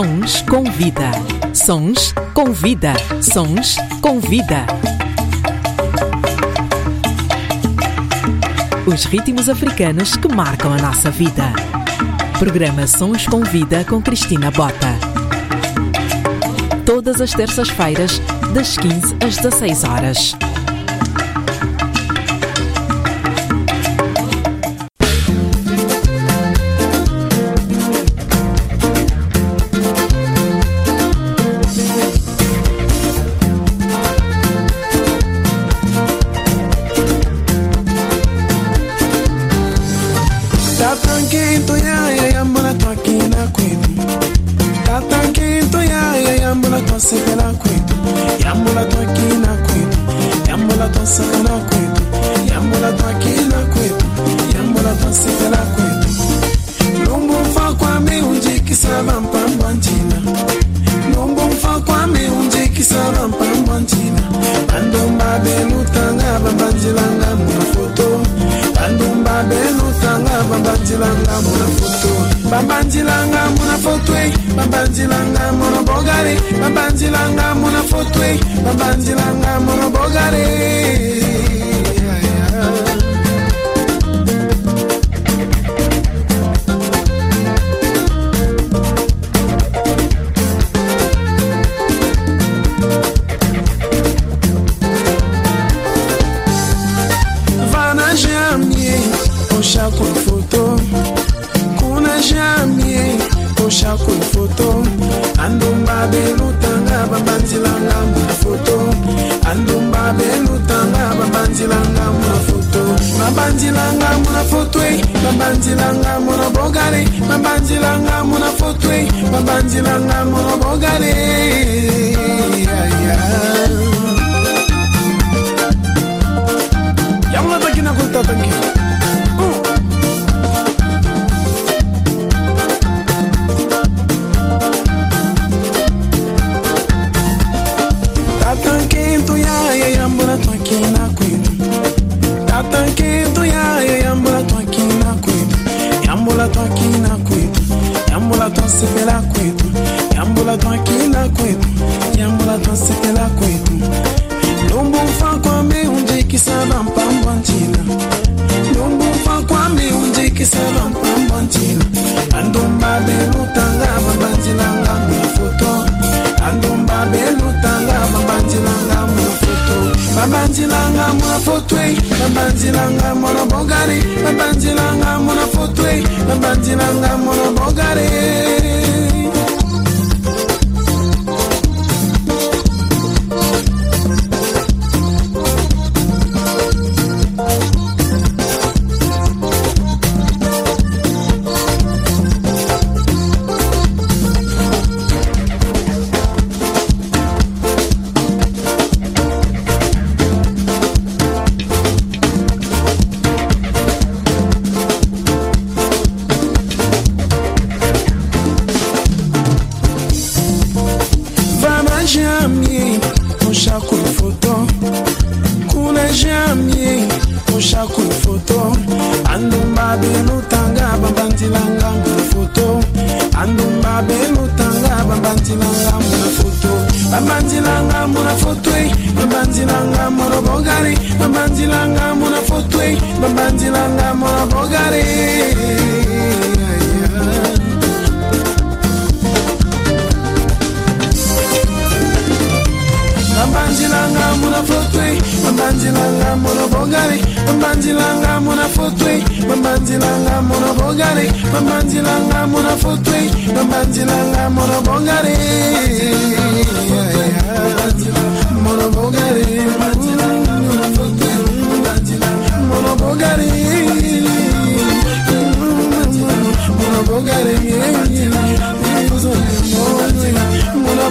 Sons com vida. Sons com vida. Sons com vida. Os ritmos africanos que marcam a nossa vida. Programa Sons com Vida com Cristina Bota. Todas as terças-feiras, das 15 às 16 horas. shako foto. Andumba belutanga babanzilanga mwa foto. Andumba belutanga babanzilanga mwa foto. Babanzilanga mwa foto eh. babanzilanga mwa bogare. Babanzilanga mwa foto eh. babanzilanga mwa bogare. Yango bakinakotatankela Nyambula tunsipela kwetu, nyambula twakila kwetu, nyambula tunsipela kwetu. Ndombo mfa kwambe unje kisaba mpambwa nchina. Ndombo mfa kwambe unje kisaba mpambwa nchina. Andomba belutanga mabanjilanga mfoto. Andomba belutanga mabanjilanga mfoto. foto babanzilanga mwana foto babanzilanga mwana bogare. Babanzilanga mwana foto babanzilanga mwana bogare. ya kulfoto andumba belutanga bambanzilanga na foto andumba belutanga bambanzilanga na foto bambanzilanga na foto bambanzilanga na bogari bambanzilanga na foto bambanzilanga na bogari mbanjilanga muna flotwe mbanjilanga muna bogare mbanjilanga muna flotwe mbanjilanga muna bogare mbanjilanga muna flotwe mbanjilanga muna bogare muna bogare mbanjilanga muna flotwe mbanjilanga muna bogare muna bogare muna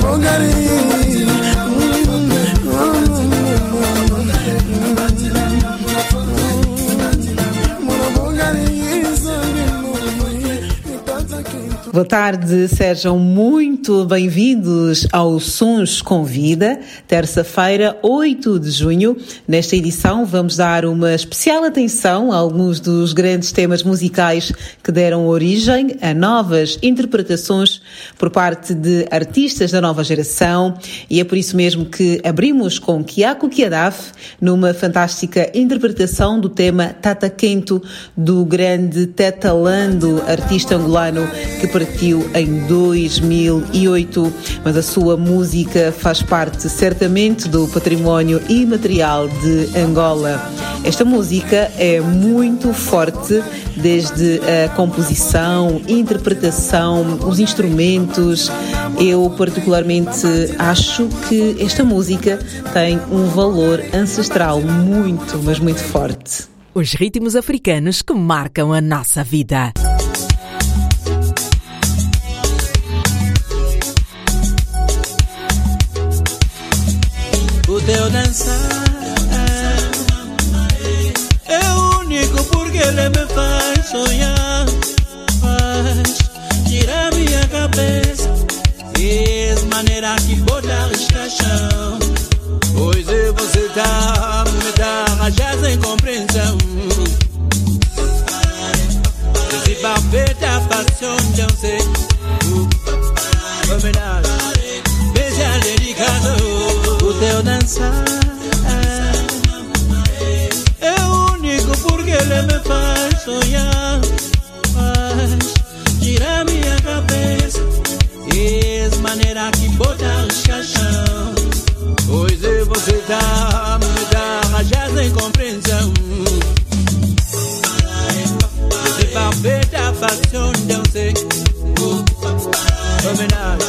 Boa tarde, sejam muito bem-vindos ao Sons com Vida, terça-feira, 8 de junho. Nesta edição vamos dar uma especial atenção a alguns dos grandes temas musicais que deram origem a novas interpretações por parte de artistas da nova geração e é por isso mesmo que abrimos com Kiako Kiadaf numa fantástica interpretação do tema Tata Quento do grande Teta Lando, artista angolano que partiu em 2008, mas a sua música faz parte certamente do património imaterial de Angola. Esta música é muito forte, desde a composição, interpretação, os instrumentos. Eu, particularmente, acho que esta música tem um valor ancestral muito, mas muito forte. Os ritmos africanos que marcam a nossa vida. Teu dançar É único porque ele me faz sonhar Faz girar minha cabeça E é maneira que bota estação Pois é você tá me dá rajar sem compreensão Esse papel da paixão não sei Homenagem dançar É o único porque ele me faz sonhar. Faz girar minha cabeça E é maneira que bota caixão. Pois é você tá me dá já sem compreensão. Esse papel da paixão não sei. Homenagem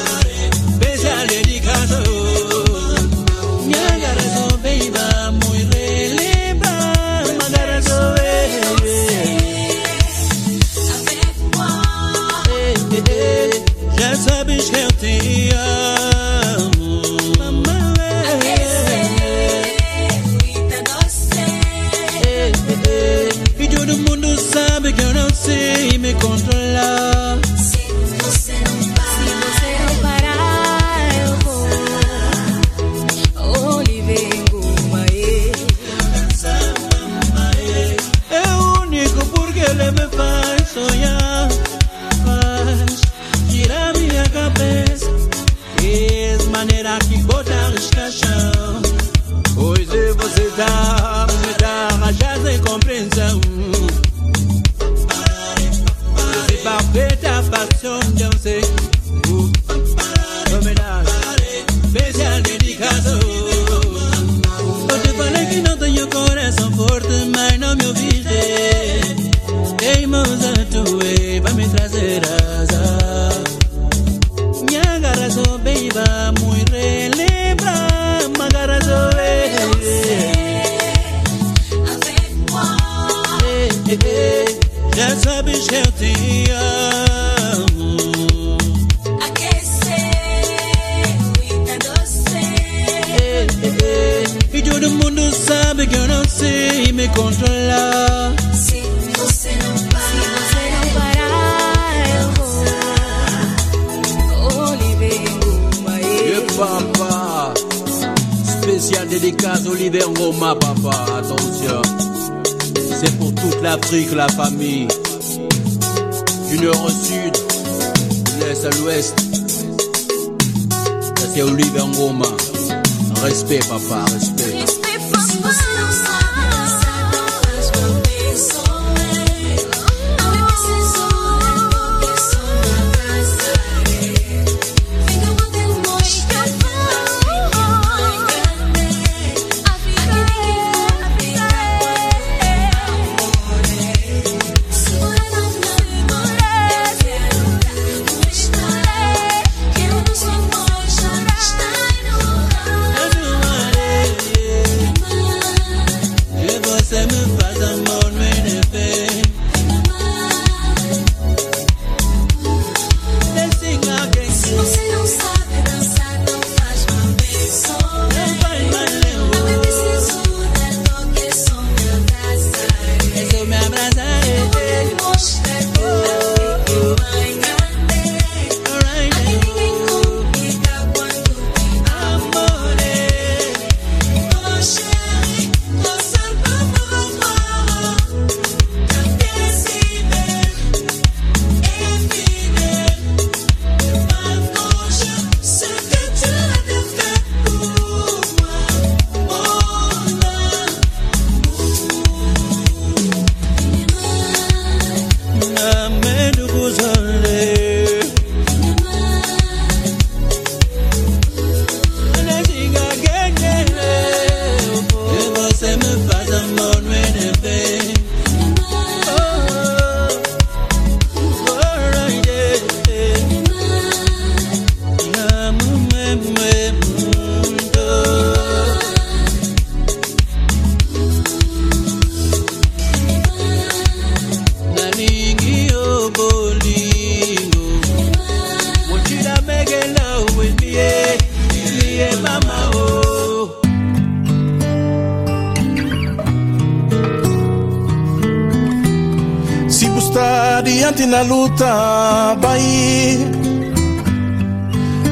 adiante na luta, vai.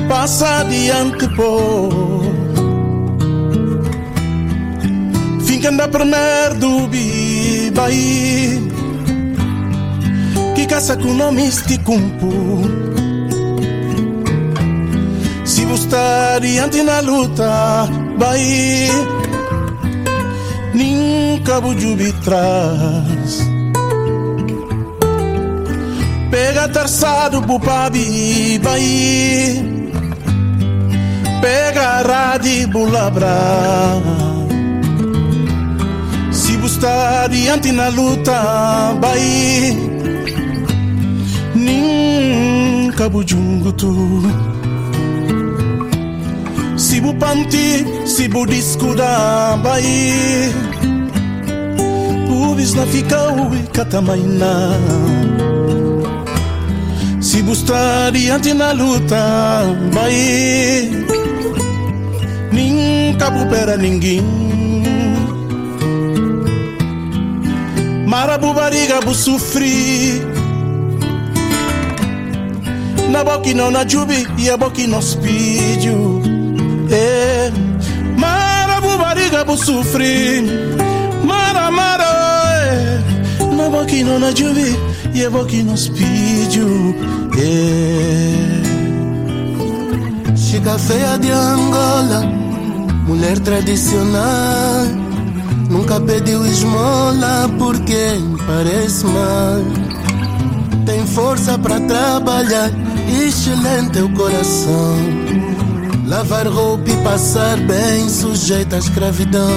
Passa adiante, pô. Finca da primeira dubi, vai. Que caça com nome cumpo. Se está adiante na luta, vai. Nunca bujubi trás. Pega terçado pro pabi, vai. Pega a rádio bulabra. Se você está adiante na luta, vai. Nunca bujungo tu. Si bu panti, si bu diskuda bai Pubis na ficau e catamaina Si bu está adiante na luta vai. Nunca bu pera ninguém. Mara bu bariga bu Na boca não na jubi e a boca no spídio é, Mara bu bariga bu sufri Mara mara é, Na boca não na jubi e a boca no spídio é. Chica feia de Angola, mulher tradicional. Nunca pediu esmola porque parece mal. Tem força para trabalhar, excelente o coração. Lavar roupa e passar bem, sujeita à escravidão.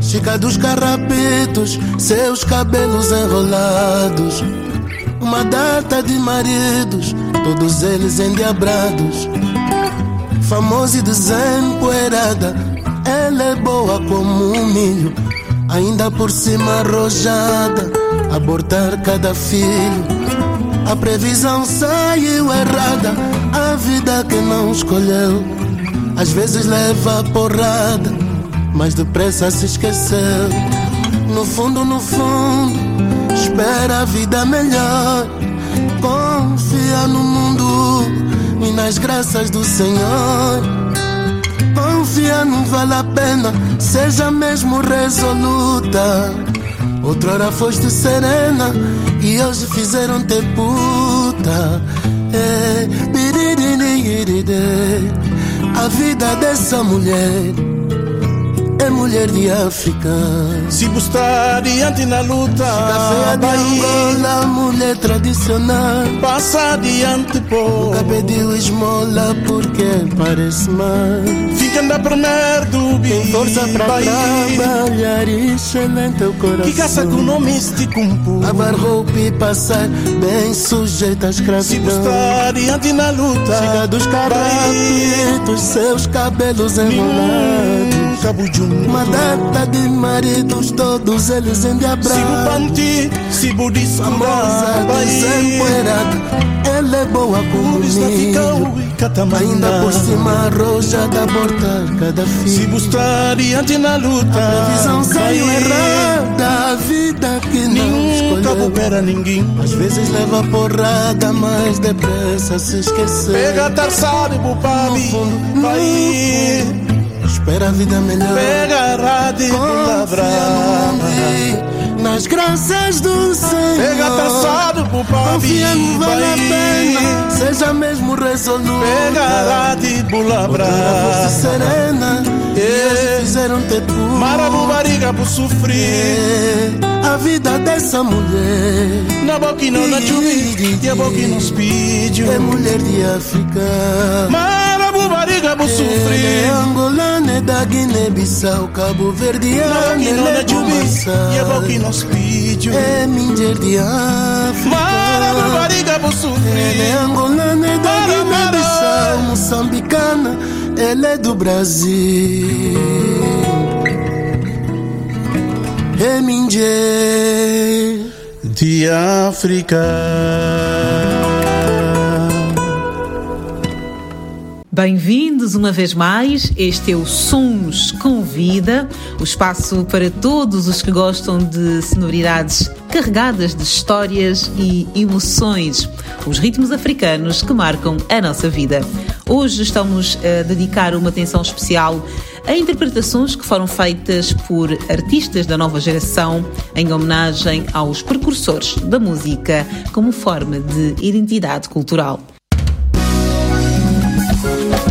Chica dos carrapetos, seus cabelos enrolados. Uma data de maridos, todos eles endiabrados. Famosa e desempoeirada, ela é boa como um milho. Ainda por cima arrojada, abortar cada filho. A previsão saiu errada, a vida que não escolheu. Às vezes leva porrada, mas depressa se esqueceu. No fundo, no fundo, espera a vida melhor. Confia no mundo e nas graças do Senhor. Confia, não vale a pena, seja mesmo resoluta. Outrora foste serena e hoje fizeram te puta. Biriririririri. A vida dessa mulher é mulher de África. Se você está adiante na luta de vai. Angola, mulher tradicional. Passa adiante, pô Nunca pediu esmola porque parece mal. Fica na primeira dubi Tem força pra vai. trabalhar, excelente o coração. Que caça com nome este cumpo Lavar roupa e passar bem sujeita à Se escravidão. você está adiante na luta Chega dos vai. carrapetos, seus cabelos enrolados. Nunca bujum. Uma data de maridos, todos eles Sigo endiabrados. panti, se budisco Famosa, desempoeirada, ela é boa e catamaina Ainda por cima arrojada, abortar cada Se filho. você está adiante na luta A visão saiu errada, a vida que não Nunca escolheu. opera ninguém. Às vezes leva porrada, mas depressa se esqueceu. Pega e No bupabi fundo, no Vai fundo, espera a vida melhor. Pega a rádio e Confia palavra nas graças do Senhor. Pega tarçado bupabi Confia, não vale a pena, seja mesmo resoluta. Pega a rádio e bulabra serena, e É. fizeram te puro. Marabu por sofrer A vida dessa mulher Na boca não na chuvi E a boca nos pediu é mulher de África. Marabu Ela é sofrer angolana, é da Guiné-Bissau, Cabo Na Verdeana, boca e não ela na é chuvi E a boca e Guamaçã. nos pediu É mulher de África. Por Ela é sofrer angolana, é da Mara, mara. Guiné-Bissau, moçambicana, ela é do Brasil. É Minjê. De África Bem-vindos uma vez mais. Este é o Sons Convida, o espaço para todos os que gostam de sonoridades carregadas de histórias e emoções, os ritmos africanos que marcam a nossa vida. Hoje estamos a dedicar uma atenção especial a interpretações que foram feitas por artistas da nova geração em homenagem aos precursores da música como forma de identidade cultural. Thank you.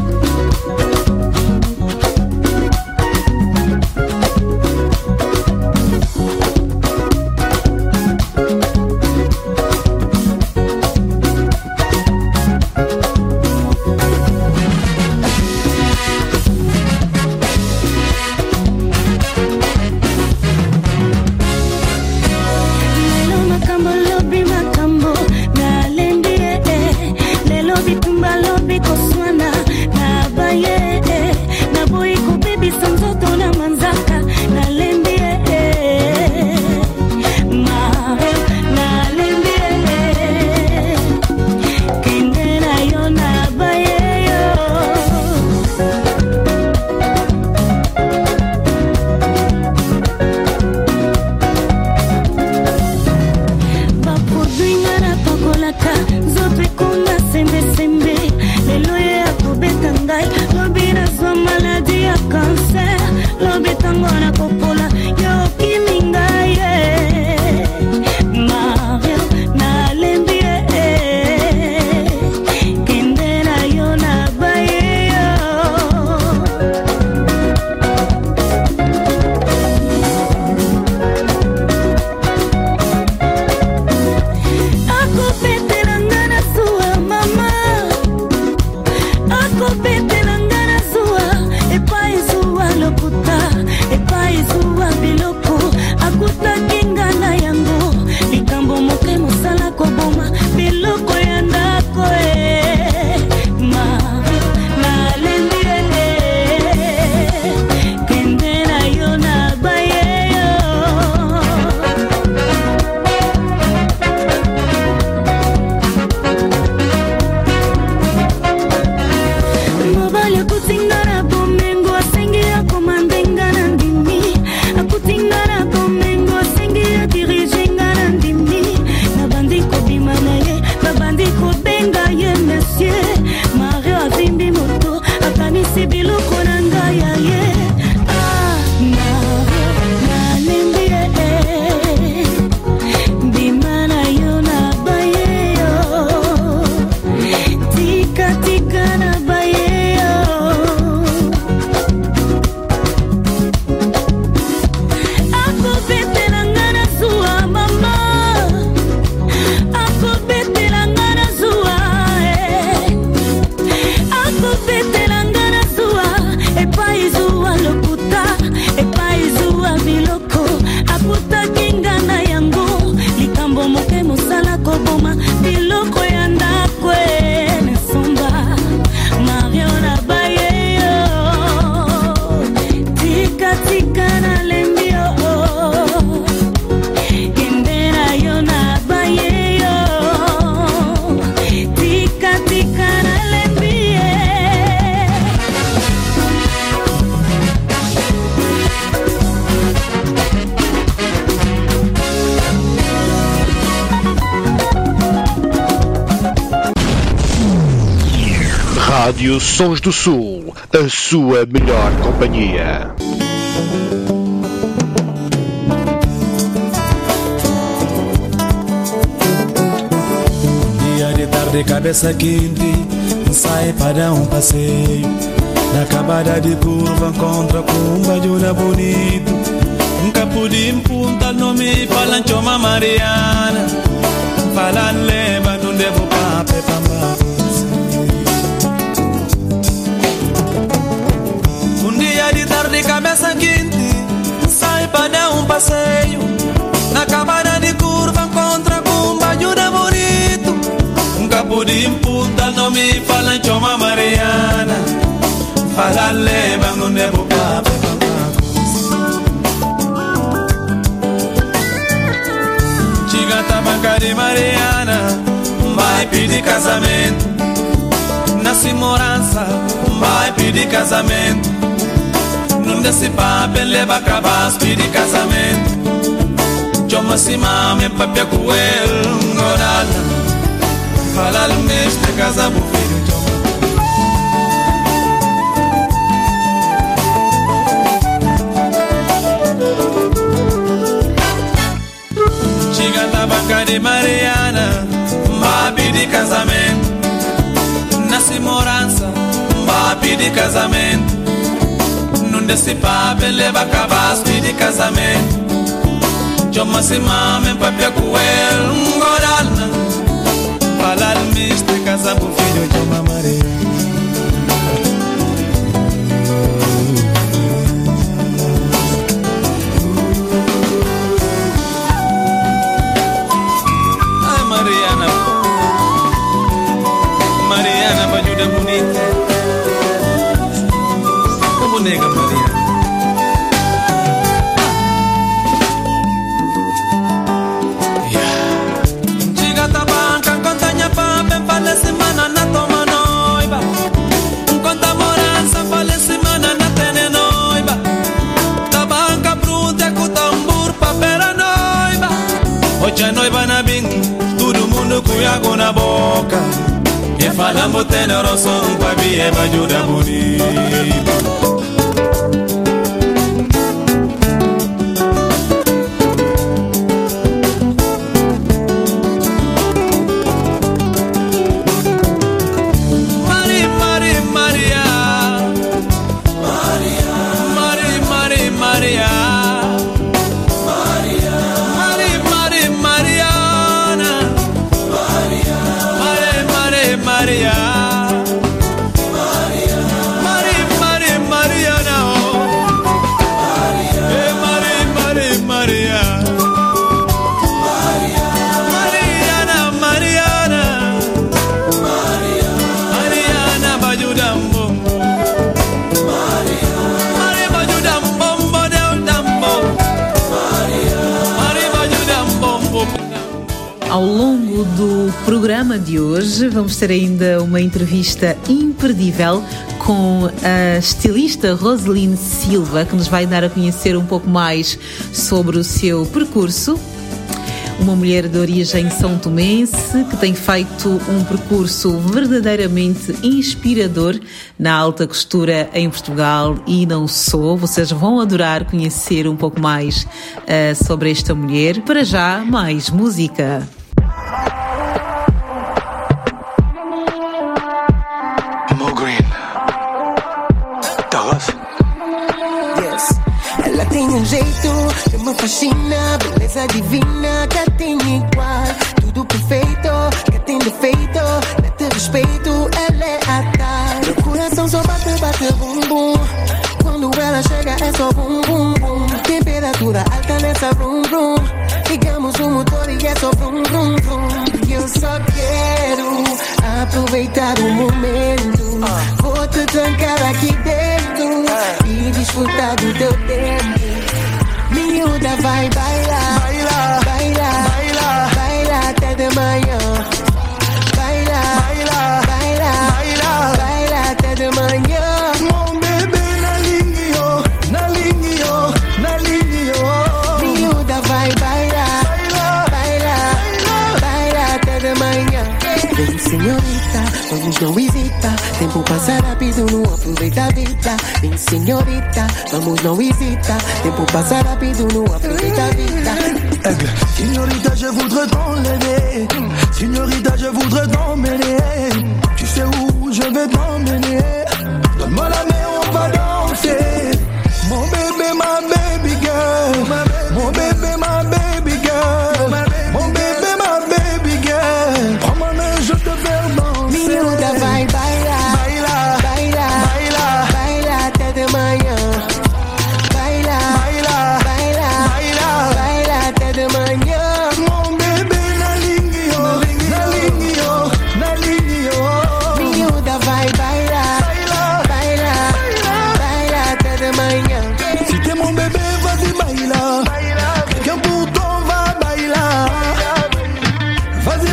Sons do Sul, a sua melhor companhia. Dia de tarde, cabeça quente, sai para um passeio. Na acabada de curva, encontra com um bajuna bonito. Nunca pude impunta nome falan choma Mariana Falan Dar um passeio Na camada de curva encontra com um bajuna bonito Nunca pude impunta nome falan choma Mariana Falan leva não devo pape pamba Chigata Bancari Mariana vai pedir casamento. Na morança, vai pedir casamento. Não desse papo, leva cabas, pedir casamento. Chama se mame, papel com ele, ngorala. Fala no mês de casa, pro filho, chama. Chega na banca de Mariana, vai pedir casamento. Nasce morança, vai pedir casamento. Papo, leva cabas, pedir casamento. Chama se mame, papel com ele, ngorala. Fala no mês de casa, pro filho, chama Mariana. E falamos tenoroso, com a via vai vamos ter ainda uma entrevista imperdível com a estilista Roseline Silva, que nos vai dar a conhecer um pouco mais sobre o seu percurso. Uma mulher de origem são tomense que tem feito um percurso verdadeiramente inspirador na alta costura em Portugal e não só. Vocês vão adorar conhecer um pouco mais eh, sobre esta mulher. Para já, mais música. Tem um jeito que me fascina, beleza divina que tem igual. Tudo perfeito, que tem defeito, não te respeito, ela é a tal. Meu coração só bate, bate, bum bum. Quando ela chega é só bum bum bum. Temperatura alta nessa brum brum. Ligamos o motor e é só brum brum. E eu só quero aproveitar o momento. Vou te trancar aqui dentro e desfrutar do teu tempo. Miúda vai bailar, baila, baila, baila, baila até de manhã. Hesita. Tempo passa rápido, não aproveita vida. Vem, senhorita, vamos não hesita. Tempo passa rápido, não aproveita vida. Aigle. Signorita, je voudrais t'enlever. Signorita, je voudrais t'emmener. Tu sais où je vais t'emmener. Donne-moi la main, on va danser.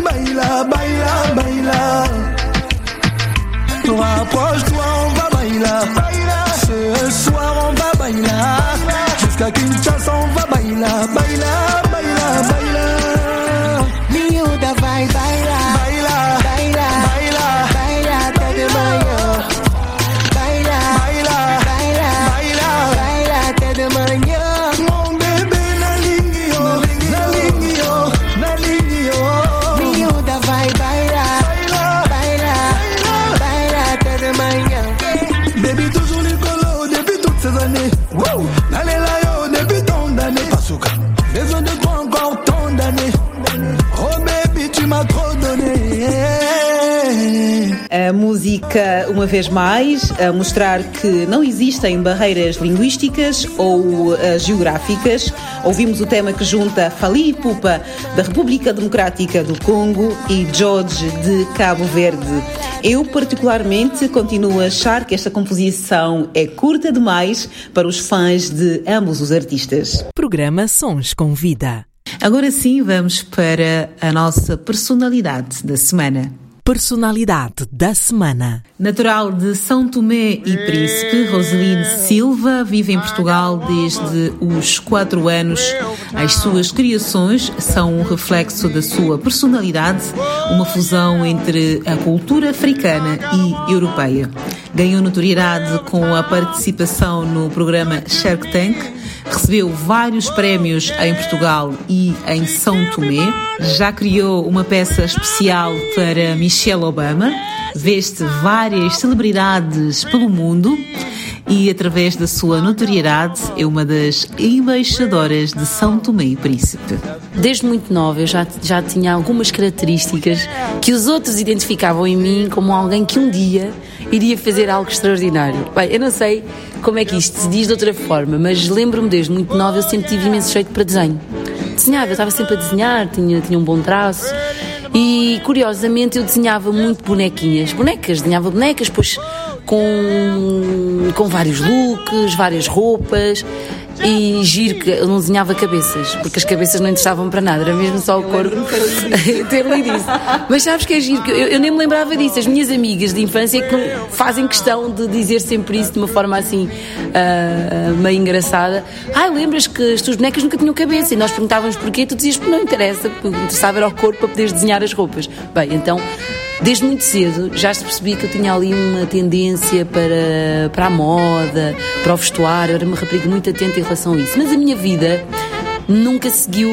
baila, baila, baila. Rapproche-toi, on va baila. Ce soir, on va baila. Jusqu'à Kinshasa, on va baila, baila. Uma vez mais, a mostrar que não existem barreiras linguísticas ou eh, geográficas. Ouvimos o tema que junta Fali Ipupa, da República Democrática do Congo, e George, de Cabo Verde. Eu, particularmente, continuo a achar que esta composição é curta demais para os fãs de ambos os artistas. Programa Sons com Vida. Agora sim, vamos para a nossa personalidade da semana. Personalidade da semana. Natural de São Tomé e Príncipe, Roseline Silva vive em Portugal desde os quatro anos. As suas criações são um reflexo da sua personalidade, uma fusão entre a cultura africana e europeia. Ganhou notoriedade com a participação no programa Shark Tank, recebeu vários prémios em Portugal e em São Tomé. Já criou uma peça especial para Michelle Obama. Veste várias celebridades pelo mundo e, através da sua notoriedade, é uma das embaixadoras de São Tomé e Príncipe. Desde muito nova eu já, já tinha algumas características que os outros identificavam em mim como alguém que um dia iria fazer algo extraordinário. Bem, eu não sei como é que isto se diz de outra forma, mas lembro-me desde muito nova eu sempre tive imenso jeito para desenho. Desenhava, eu estava sempre a desenhar, tinha, tinha um bom traço e curiosamente eu desenhava muito bonequinhas, bonecas, desenhava bonecas, pois com, com vários looks, várias roupas e giro que eu não desenhava cabeças, porque as cabeças não interessavam para nada, era mesmo só o corpo. ter lido isso. Mas sabes que é giro, que eu, eu nem me lembrava disso. As minhas amigas de infância é que fazem questão de dizer sempre isso de uma forma assim ah, meio engraçada. Ah, lembras que as tuas bonecas nunca tinham cabeça e nós perguntávamos porquê, tu dizias que não interessa, porque interessava era o corpo para poderes desenhar as roupas. Bem, então Desde muito cedo já se percebia que eu tinha ali uma tendência para, para a moda, para o vestuário, era uma rapariga muito atenta em relação a isso. Mas a minha vida nunca seguiu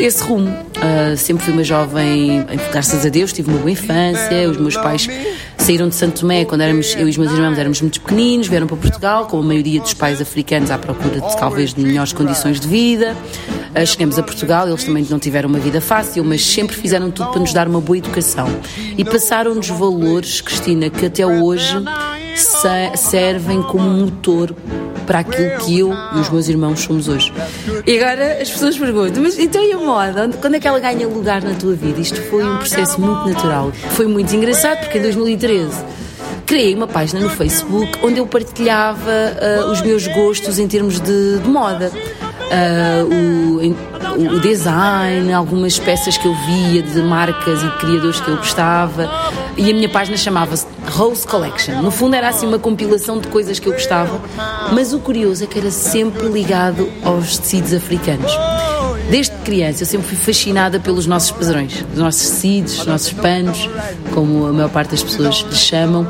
esse rumo. Ah, sempre fui uma jovem, graças a Deus, tive uma boa infância. Os meus pais saíram de Santo Tomé quando éramos, eu e os meus irmãos éramos muito pequeninos, vieram para Portugal, como a maioria dos pais africanos à procura de talvez de melhores condições de vida. Ah, chegamos a Portugal, eles também não tiveram uma vida fácil, mas sempre fizeram tudo para nos dar uma boa educação. E passaram-nos valores, Cristina, que até hoje se- servem como motor para aquilo que eu e os meus irmãos somos hoje. E agora as pessoas perguntam, mas então e a moda? Quando é que ela ganha lugar na tua vida? Isto foi um processo muito natural. Foi muito engraçado porque em 2013 criei uma página no Facebook onde eu partilhava ah, os meus gostos em termos de, de moda. Ah, o, o design, algumas peças que eu via de marcas e de criadores que eu gostava. E a minha página chamava-se Rose Collection. No fundo era assim uma compilação de coisas que eu gostava, mas o curioso é que era sempre ligado aos tecidos africanos. Desde criança eu sempre fui fascinada pelos nossos padrões, os nossos tecidos, os nossos panos, como a maior parte das pessoas lhes chamam.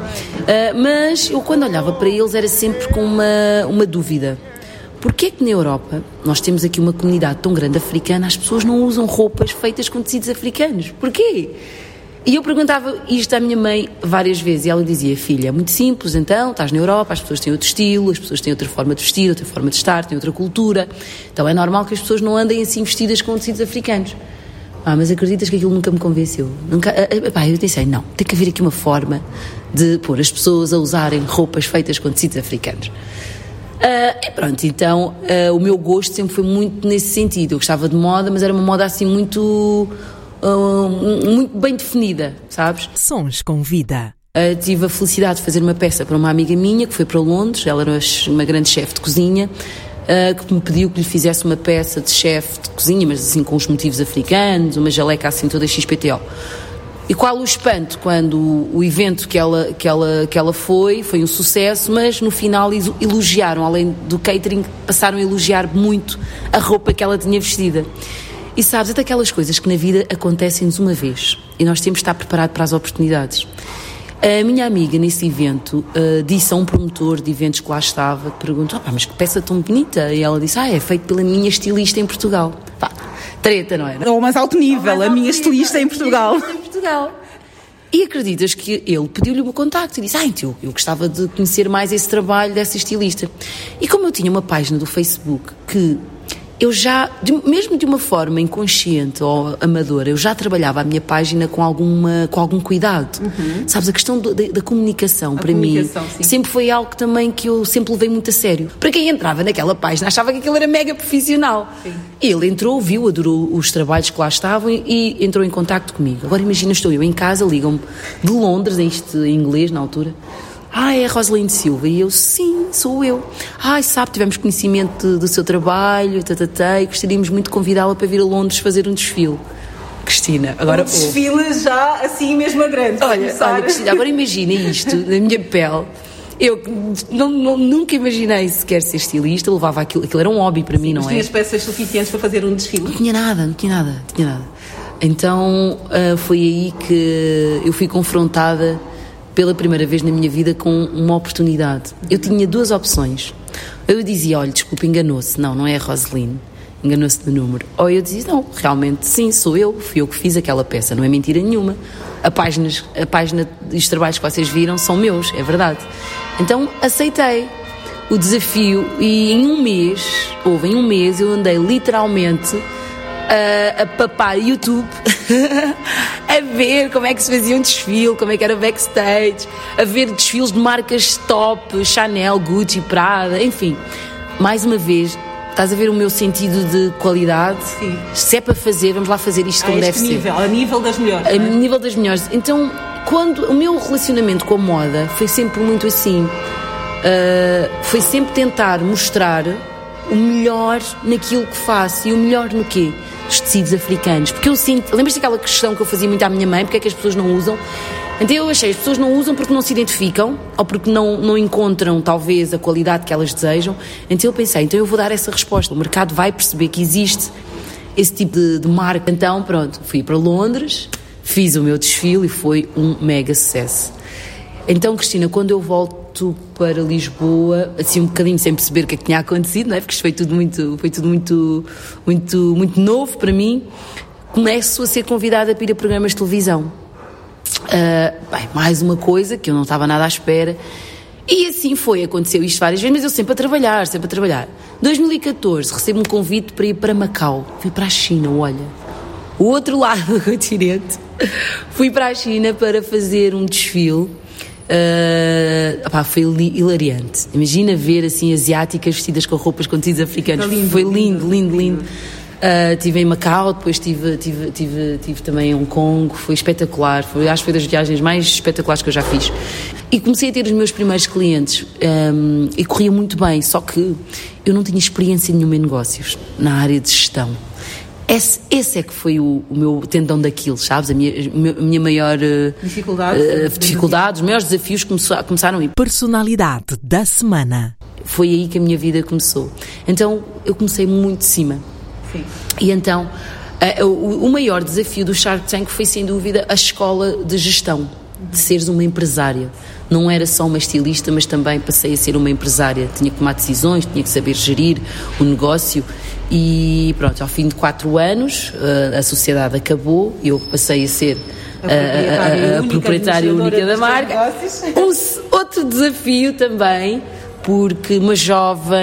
Ah, mas eu quando olhava para eles era sempre com uma, uma dúvida. Porquê é que na Europa nós temos aqui uma comunidade tão grande africana, as pessoas não usam roupas feitas com tecidos africanos? Porquê? E eu perguntava isto à minha mãe várias vezes e ela dizia: Filha, é muito simples, então, estás na Europa, as pessoas têm outro estilo, as pessoas têm outra forma de vestir, outra forma de estar, têm outra cultura. Então é normal que as pessoas não andem assim vestidas com tecidos africanos. Ah, mas acreditas que aquilo nunca me convenceu? Nunca, ah, ah, pá, eu pensei: não, tem que haver aqui uma forma de pôr as pessoas a usarem roupas feitas com tecidos africanos. Ah, e pronto, então ah, o meu gosto sempre foi muito nesse sentido. Eu gostava de moda, mas era uma moda assim muito, ah, muito bem definida, sabes? Sons com Vida. Uh, tive a felicidade de fazer uma peça para uma amiga minha que foi para Londres, ela era uma grande chefe de cozinha, uh, que me pediu que lhe fizesse uma peça de chefe de cozinha, mas assim com os motivos africanos, uma jaleca assim toda XPTO. E qual o espanto quando o, evento que ela, que, ela, que ela foi foi um sucesso, mas no final elogiaram, além do catering, passaram a elogiar muito a roupa que ela tinha vestida. E sabes, é daquelas coisas que na vida acontecem-nos uma vez e nós temos de estar preparados para as oportunidades. A minha amiga, nesse evento, eh, disse a um promotor de eventos que lá estava, que perguntou, "Ah, mas que peça tão bonita. E ela disse, ah, é feito pela minha estilista em Portugal. Pá, treta, não era? Ou mais alto nível, a minha estilista em Portugal. Em Portugal. E acreditas que ele pediu-lhe o meu contacto e disse: Ah, então eu gostava de conhecer mais esse trabalho dessa estilista. E como eu tinha uma página do Facebook que eu já, de- mesmo de uma forma inconsciente ou amadora, eu já trabalhava a minha página com, alguma, com algum cuidado. Sabes, a questão do- da, da comunicação, para comunicação, mim, sim. sempre foi algo também que eu sempre levei muito a sério. Para quem entrava naquela página, achava que aquilo era mega profissional. Ele entrou, viu, adorou os trabalhos que lá estavam e, entrou em contacto comigo. Agora imagina, estou eu em casa, ligam-me de Londres, isto em inglês na altura. Ah, é a Rosalind Silva. E eu, sim, sou eu. Ai, sabe, tivemos conhecimento do seu trabalho, tatatá, e gostaríamos muito de convidá-la para vir a Londres fazer um desfile. Cristina, agora... Um desfile já assim mesmo a grande. Olha, olha, Cristina, agora imagina isto na minha pele. Eu não- não- nunca imaginei sequer ser estilista, levava aquilo, aquilo era um hobby para mim, não é? tinhas peças suficientes para fazer um desfile? Não tinha nada, não tinha nada, não tinha nada. Então ah, foi aí que eu fui confrontada pela primeira vez na minha vida com uma oportunidade. Eu tinha duas opções. Eu dizia, olha, desculpa, enganou-se. Não, não é a Roseline. Enganou-se de número. Ou eu dizia, não, realmente sim, sou eu, fui eu que fiz aquela peça, não é mentira nenhuma. A página, a página dos trabalhos que vocês viram são meus, é verdade. Então aceitei o desafio e em um mês, houve em um mês, eu andei literalmente a, a papar YouTube a ver como é que se fazia um desfile, como é que era backstage, a ver desfiles de marcas top, Chanel, Gucci, Prada, enfim. Mais uma vez, estás a ver o meu sentido de qualidade? Sim. Se é para fazer, vamos lá fazer isto A como este deve ser nível, a nível das melhores. a é? nível das melhores. Então, quando o meu relacionamento com a moda foi sempre muito assim, ah, foi sempre tentar mostrar o melhor naquilo que faço e o melhor no quê? Os tecidos africanos. Porque eu sinto, lembras daquela questão que eu fazia muito à minha mãe, porque é que as pessoas não usam? Então eu achei, as pessoas não usam porque não se identificam ou porque não, não encontram talvez a qualidade que elas desejam. Então eu pensei, então eu vou dar essa resposta. O mercado vai perceber que existe esse tipo de, de marca. Então, pronto, fui para Londres, fiz o meu desfile e foi um mega sucesso. Então, Cristina, quando eu volto para Lisboa, assim um bocadinho sem perceber o que é que tinha acontecido, não é? Porque isto foi tudo muito, foi tudo muito, muito, muito novo para mim, começo a ser convidada para ir a programas de televisão. Ah, bem, mais uma coisa que eu não estava nada à espera. E assim foi, aconteceu isto várias vezes, mas eu sempre a trabalhar, sempre a trabalhar. 2014, recebo um convite para ir para Macau. Fui para a China, olha. O outro lado do continente. Fui para a China para fazer um desfile. Ah, opá, foi hilariante. Imagina ver assim asiáticas vestidas com roupas com tecidos africanos. Foi lindo, foi lindo, lindo, lindo, lindo. Ah, Estive em Macau, depois estive tive, tive, tive também em Hong Kong, foi espetacular, foi, acho que foi das viagens mais espetaculares que eu já fiz. E comecei a ter os meus primeiros clientes ahm, e corria muito bem, só que eu não tinha experiência nenhuma em negócios, na área de gestão. Esse, esse é que foi o, o meu tendão daquilo, sabes? A minha, a minha maior eh, Dificuldade. eh, dificuldade, os maiores desafios começou- começaram aí. Personalidade da semana. Foi aí que a minha vida começou. Então eu comecei muito de cima. Sim. E então, eh, o, o maior desafio do Shark Tank foi, sem dúvida, a escola de gestão, de seres uma empresária. Não era só uma estilista, mas também passei a ser uma empresária. Tinha que tomar decisões, tinha que saber gerir o negócio. E pronto, ao fim de quatro anos, eh, a sociedade acabou, eu passei a ser A eh, proprietária a- a- a única, proprietária única da marca. Um outro desafio também, porque uma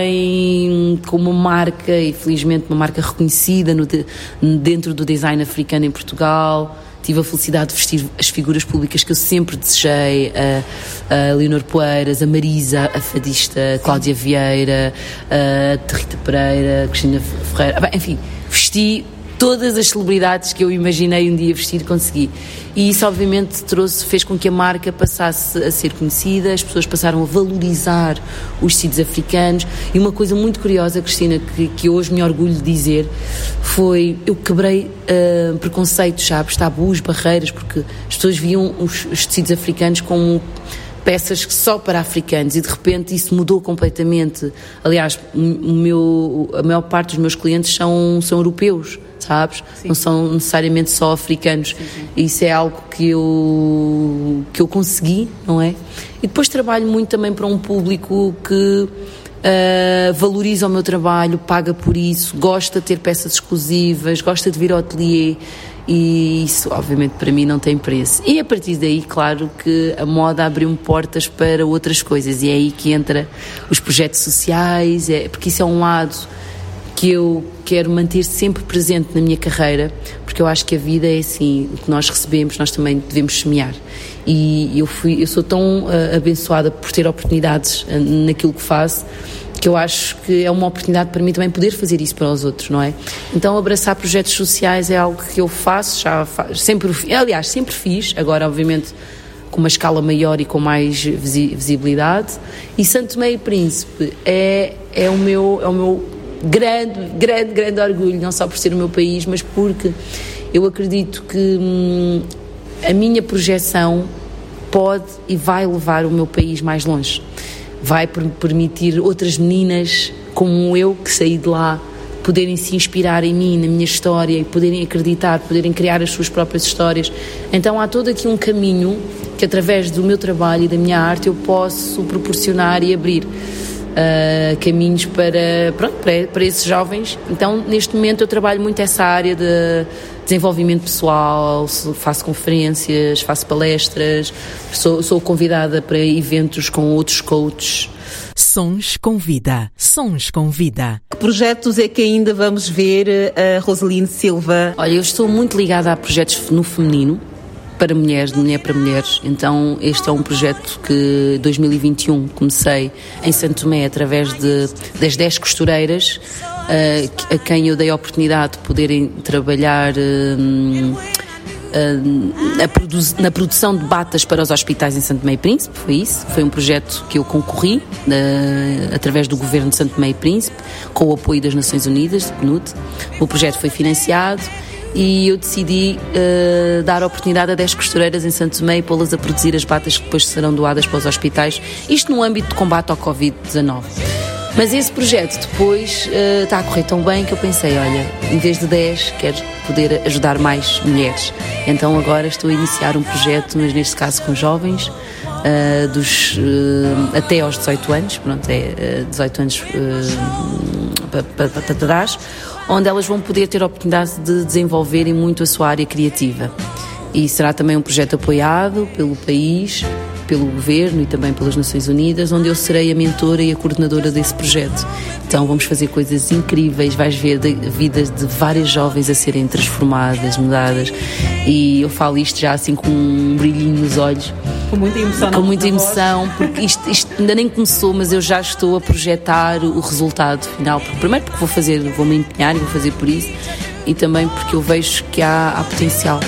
jovem com uma marca, e felizmente uma marca reconhecida no de- dentro do design africano em Portugal, tive a felicidade de vestir as figuras públicas que eu sempre desejei, a, a Leonor Poeiras, a Marisa, a fadista Cláudia Vieira, a Rita Pereira, a Cristina Ferreira, enfim, vesti todas as celebridades que eu imaginei um dia vestir consegui. E isso obviamente trouxe, fez com que a marca passasse a ser conhecida, as pessoas passaram a valorizar os tecidos africanos e uma coisa muito curiosa, Cristina, que, que hoje me orgulho de dizer, foi eu quebrei ah, preconceitos, sabes, tabus, barreiras, porque as pessoas viam os, os tecidos africanos como peças só para africanos e de repente isso mudou completamente. Aliás, o meu, a maior parte dos meus clientes são, são europeus, sabes? Não são necessariamente só africanos. Isso é algo que eu, que eu consegui, não é? E depois trabalho muito também para um público que Uh, valoriza o meu trabalho, paga por isso, gosta de ter peças exclusivas, gosta de vir ao ateliê e isso, obviamente, para mim não tem preço. E a partir daí, claro que a moda abriu-me portas para outras coisas e é aí que entra os projetos sociais, é, porque isso é um lado que eu quero manter sempre presente na minha carreira, porque eu acho que a vida é assim, o que nós recebemos, nós também devemos semear. E eu fui, eu sou tão uh, abençoada por ter oportunidades uh, naquilo que faço, que eu acho que é uma oportunidade para mim também poder fazer isso para os outros, não é? Então abraçar projetos sociais é algo que eu faço, já sempre, aliás, sempre fiz, agora obviamente com uma escala maior e com mais visi- visibilidade. E Santo e Príncipe é, é, o meu, é o meu grande, grande, grande orgulho, não só por ser o meu país, mas porque eu acredito que hum, a minha projeção pode e vai levar o meu país mais longe. Vai per- permitir outras meninas como eu, que saí de lá, poderem se inspirar em mim, na minha história, e poderem acreditar, poderem criar as suas próprias histórias. Então há todo aqui um caminho que, através do meu trabalho e da minha arte, eu posso proporcionar e abrir uh, caminhos para, pronto, para, para esses jovens. Então, neste momento, eu trabalho muito essa área de desenvolvimento pessoal, so- faço conferências, faço palestras, sou, sou convidada para eventos com outros coaches. Sons com vida. Sons com vida. Que projetos é que ainda vamos ver a Rosaline Silva? Olha, eu estou muito ligada a projetos no feminino, para mulheres, de mulher para mulheres. Então, este é um projeto que em 2021 comecei em Santo Tomé através de, das 10 costureiras eh, que- a quem eu dei a oportunidade de poderem trabalhar. hum, hum, a produ- na produção de batas para os hospitais em Santo e Príncipe, foi isso. Foi um projeto que eu concorri eh, através do governo de Santo e Príncipe, com o apoio das Nações Unidas, de PNUD. O projeto foi financiado e eu decidi eh, dar a oportunidade a 10 costureiras em Santo Tomé e pô-las a produzir as batas que depois serão doadas para os hospitais, isto no âmbito de combate ao Covid-19. Mas esse projeto depois eh, está a correr tão bem que eu pensei, olha, em vez de 10, quero poder ajudar mais mulheres. Então agora estou a iniciar um projeto, mas neste caso com jovens, eh, dos, eh, até aos 18 anos, pronto, é eh, 18 anos para, para, para trás, onde elas vão poder ter a oportunidade de desenvolverem muito a sua área criativa. E será também um projeto apoiado pelo país, pelo governo e também pelas Nações Unidas, onde eu serei a mentora e a coordenadora desse projeto. Então vamos fazer coisas incríveis, vais ver de, vidas de várias jovens a serem transformadas, mudadas. E eu falo isto já assim com um brilhinho nos olhos. Com muita emoção. Com muita emoção, porque isto, isto ainda nem começou, mas eu já estou a projetar o resultado final. Primeiro porque vou fazer, vou me empenhar e vou fazer por isso, e também porque eu vejo que há, há potencial.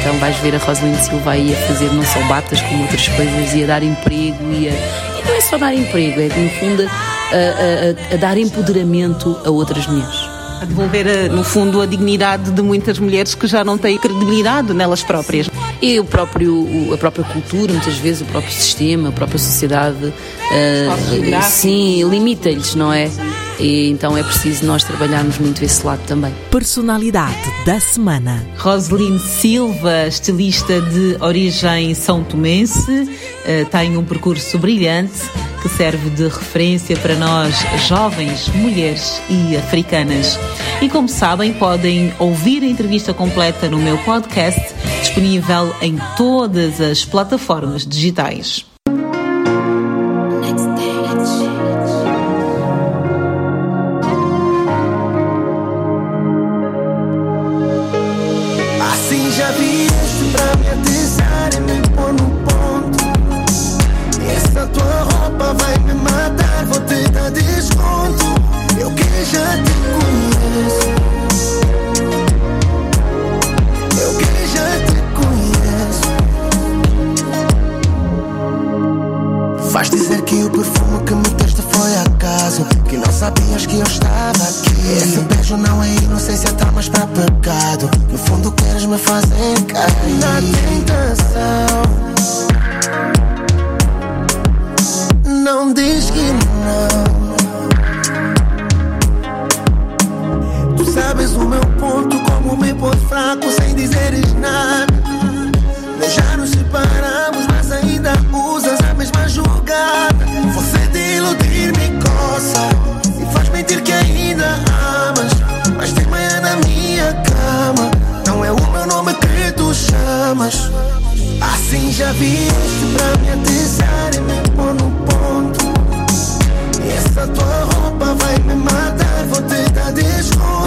Então vais ver a Rosaline Silva aí a fazer não só batas como outras coisas e a dar emprego e, a, e não é só dar emprego, é no fundo a, a- a- a dar empoderamento a outras mulheres. A devolver, eh, no fundo, a dignidade de muitas mulheres que já não têm credibilidade nelas próprias. E o próprio, a própria cultura, muitas vezes, o próprio sistema, a própria sociedade, geográficos. sim, limita-lhes, não é? E então é preciso nós trabalharmos muito esse lado também. Personalidade da semana. Roseline Silva, estilista de origem são tomense, eh, tem um percurso brilhante que serve de referência para nós, jovens, mulheres e africanas. E como sabem, podem ouvir a entrevista completa no meu podcast, disponível em todas as plataformas digitais. Vais dizer que o perfume que me deste foi acaso. Que não sabias que eu estava aqui. Esse beijo não é inocência, tá mais pra pecado. No fundo, queres me fazer cair na tentação. Não diz que não. Tu sabes o meu ponto, como me pôs fraco sem dizeres nada. Nós já e faz mentir que ainda amas. Mas tem manhã na minha cama, não é o meu nome que tu chamas. Assim já vieste pra me atizar e me pôr no ponto. Essa tua roupa vai me matar, vou te dar desconto.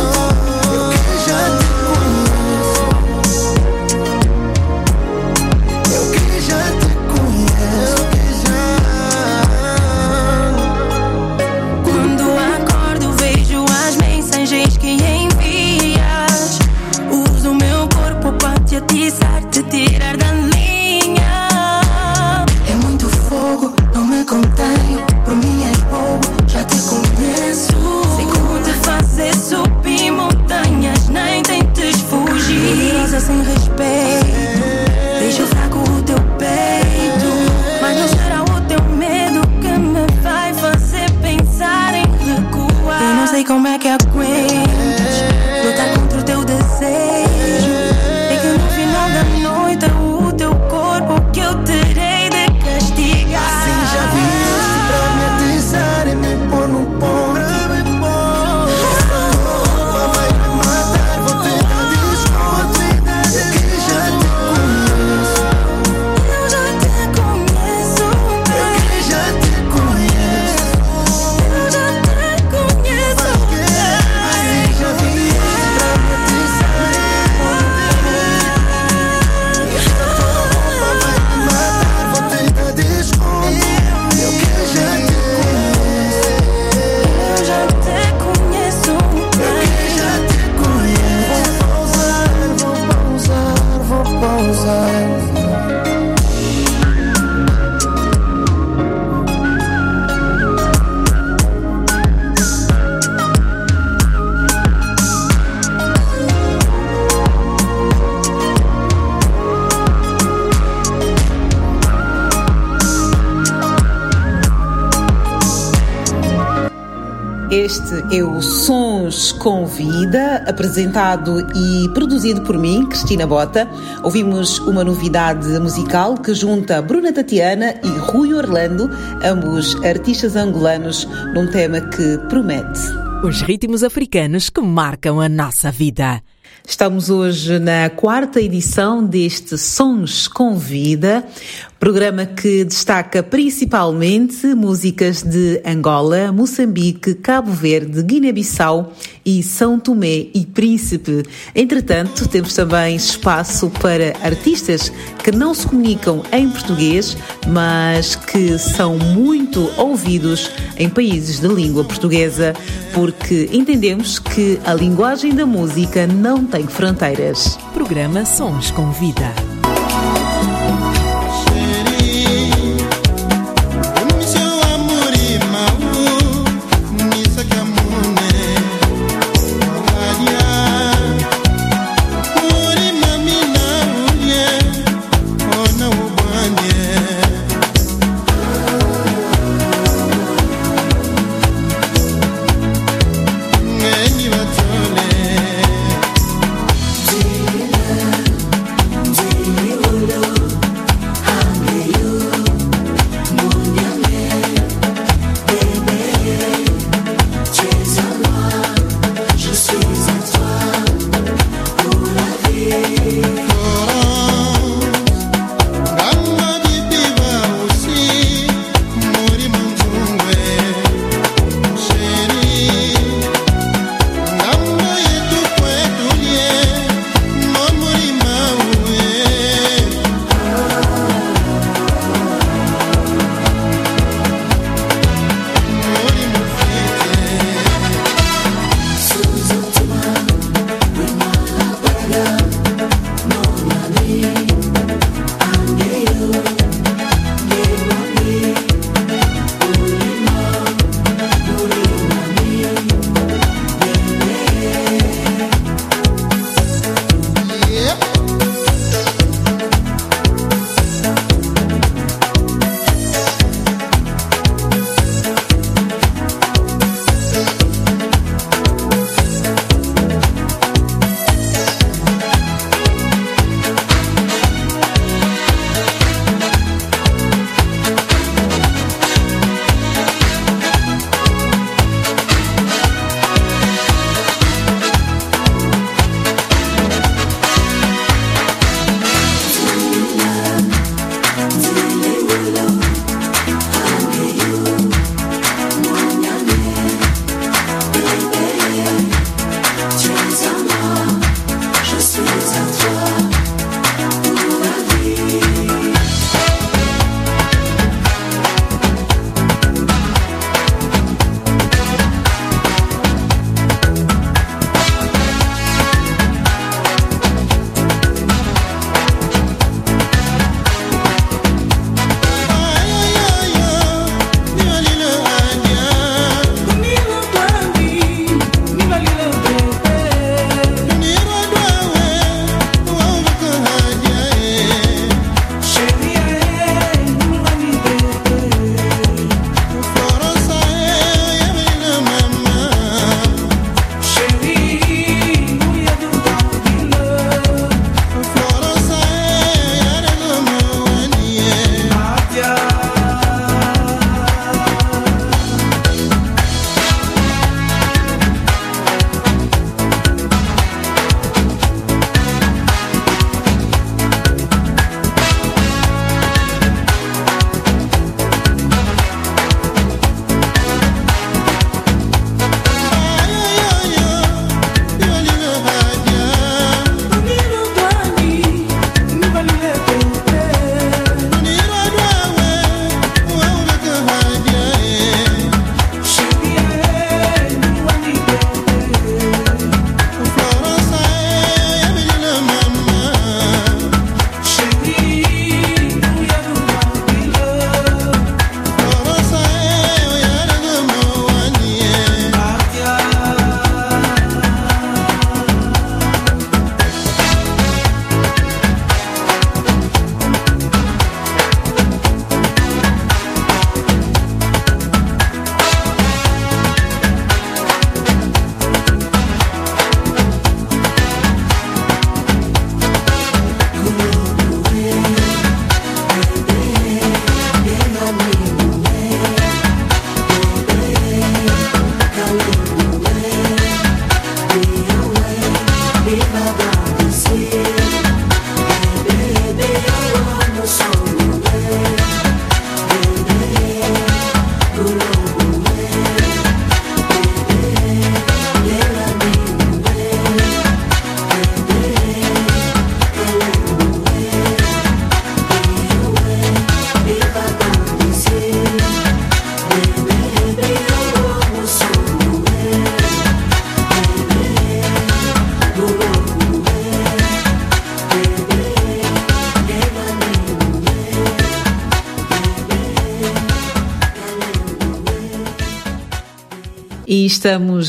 É o Sons com Vida, apresentado e produzido por mim, Cristina Bota. Ouvimos uma novidade musical que junta Bruna Tatiana e Rui Orlando, ambos artistas angolanos, num tema que promete. Os ritmos africanos que marcam a nossa vida. Estamos hoje na quarta edição deste Sons com Vida, programa que destaca principalmente músicas de Angola, Moçambique, Cabo Verde, Guiné-Bissau e São Tomé e Príncipe. Entretanto, temos também espaço para artistas que não se comunicam em português, mas que são muito ouvidos em países de língua portuguesa, porque entendemos que a linguagem da música não tem fronteiras. Programa Sons com Vida.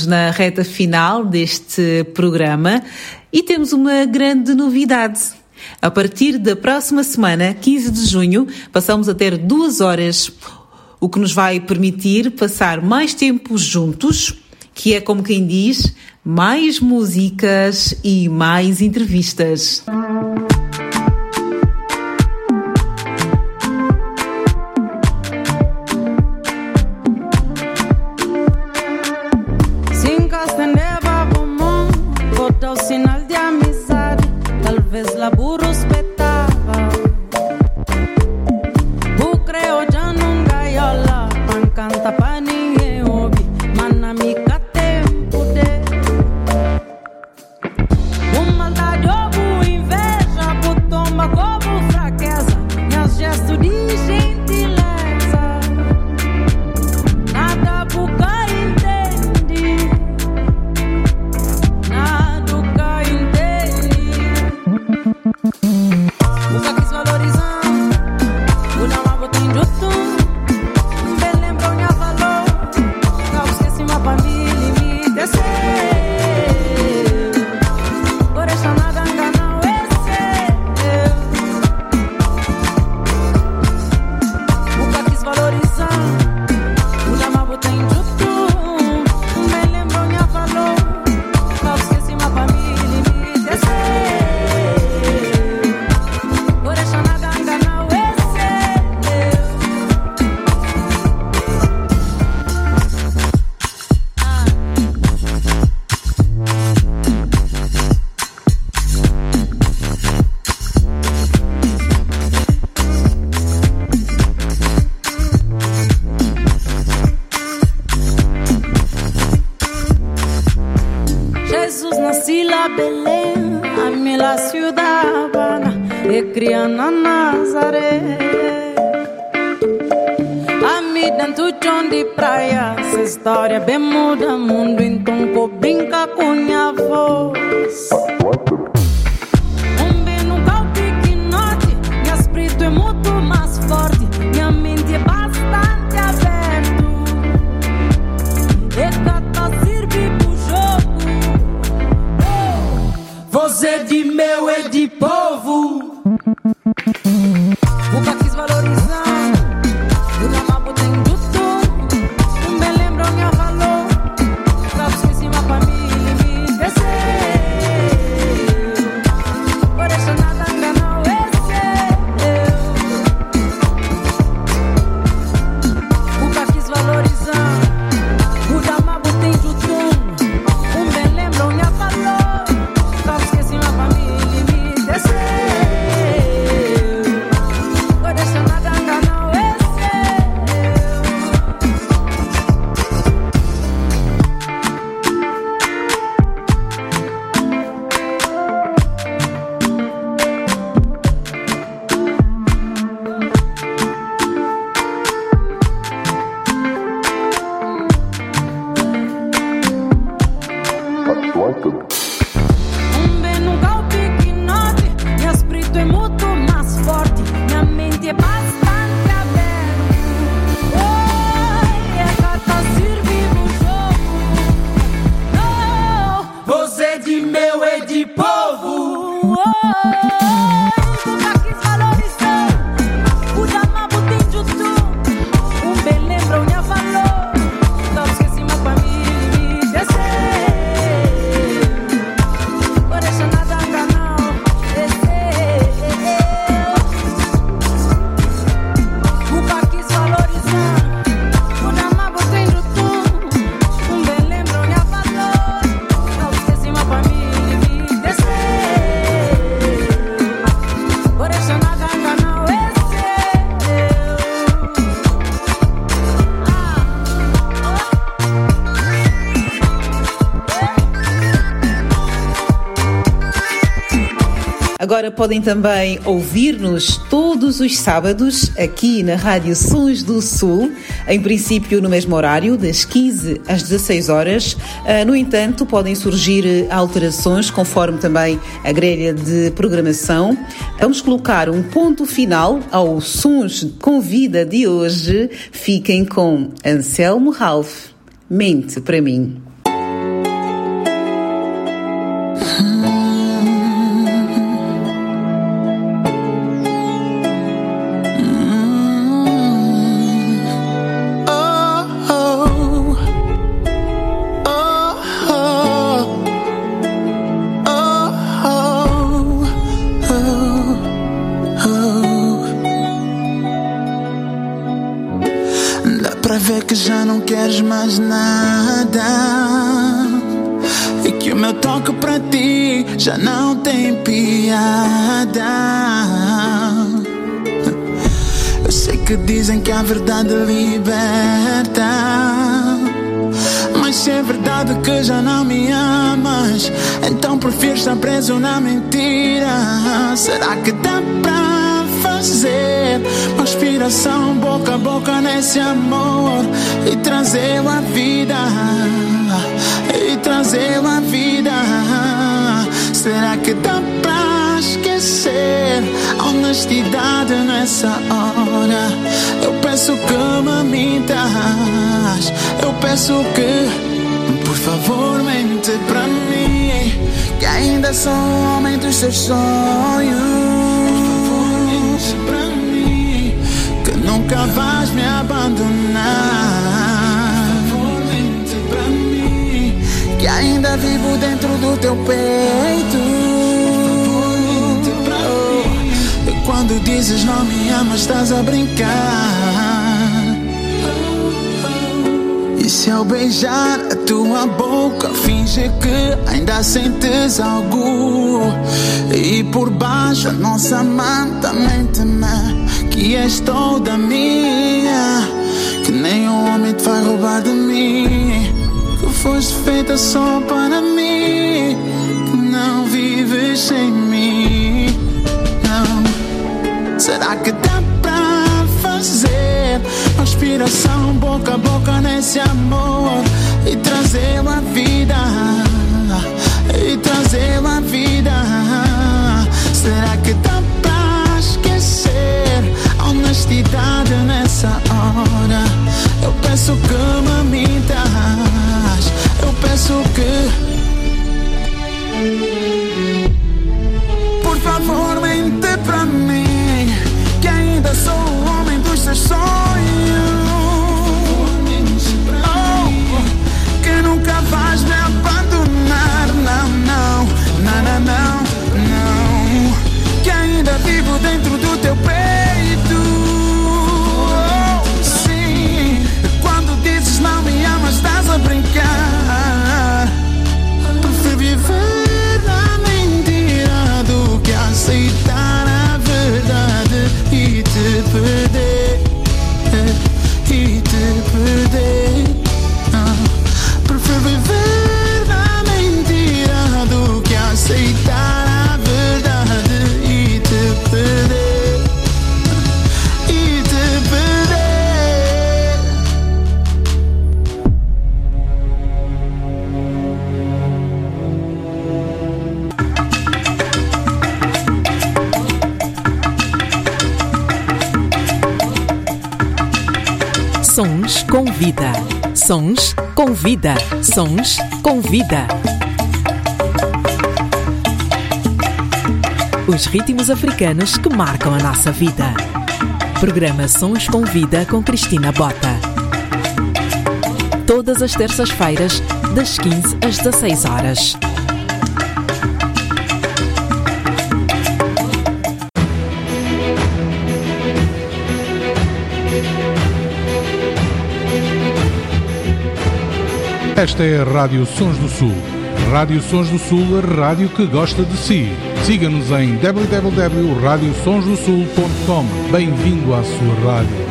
Estamos na reta final deste programa e temos uma grande novidade. A partir da próxima semana, 15 de junho, passamos a ter duas horas, o que nos vai permitir passar mais tempo juntos, que é como quem diz, mais músicas e mais entrevistas. A mim dentro de praia, essa história bem muda mundo, então co brinca com minha voz. Um bem no calpique norte, meu espírito é muito mais forte, minha mente é bastante aberta. E cata serve pro jogo. Você de meu e de povo. Podem também ouvir-nos todos os sábados aqui na Rádio Sons do Sul, em princípio no mesmo horário, das 15 às 16 horas. Ah, No entanto, podem surgir eh, alterações conforme também a grelha de programação. Vamos colocar um ponto final ao Sons com Vida de hoje. Fiquem com Anselmo Ralph. Mente para mim. Piada. Eu sei que dizem que a verdade liberta. Mas se é verdade que já não me amas, então prefiro estar preso na mentira. Será que dá pra fazer uma inspiração boca a boca nesse amor e trazer a vida? E trazer a vida. Será que dá pra esquecer a honestidade nessa hora? Eu peço que me mintas. Eu peço que, por favor, mente pra mim. Que ainda sou homem dos seus sonhos. Por favor, mente pra mim. Que nunca vais me abandonar. Ainda vivo dentro do teu peito. E quando dizes não me amas, estás a brincar. E se ao beijar a tua boca finge que ainda sentes algo E por baixo a nossa manta mente-me que és toda minha Que nenhum homem te vai roubar de mim foste feita só para mim não vives sem mim Não Será que dá pra fazer uma inspiração boca a boca nesse amor e trazer a vida? E trazer a vida. Será que dá pra esquecer a honestidade nessa hora? Eu peço que me mintas. Eu peço que. Por favor, mente pra mim Que ainda sou o homem dos seus sonhos Sons com vida. Sons com vida. Os ritmos africanos que marcam a nossa vida. Programa Sons com Vida com Cristina Bota. Todas as terças-feiras, das 15 às 16 horas. Esta é a Rádio Sons do Sul. Rádio Sons do Sul, a rádio que gosta de si. Siga-nos em www.radiosonsdosul.com. Bem-vindo à sua rádio.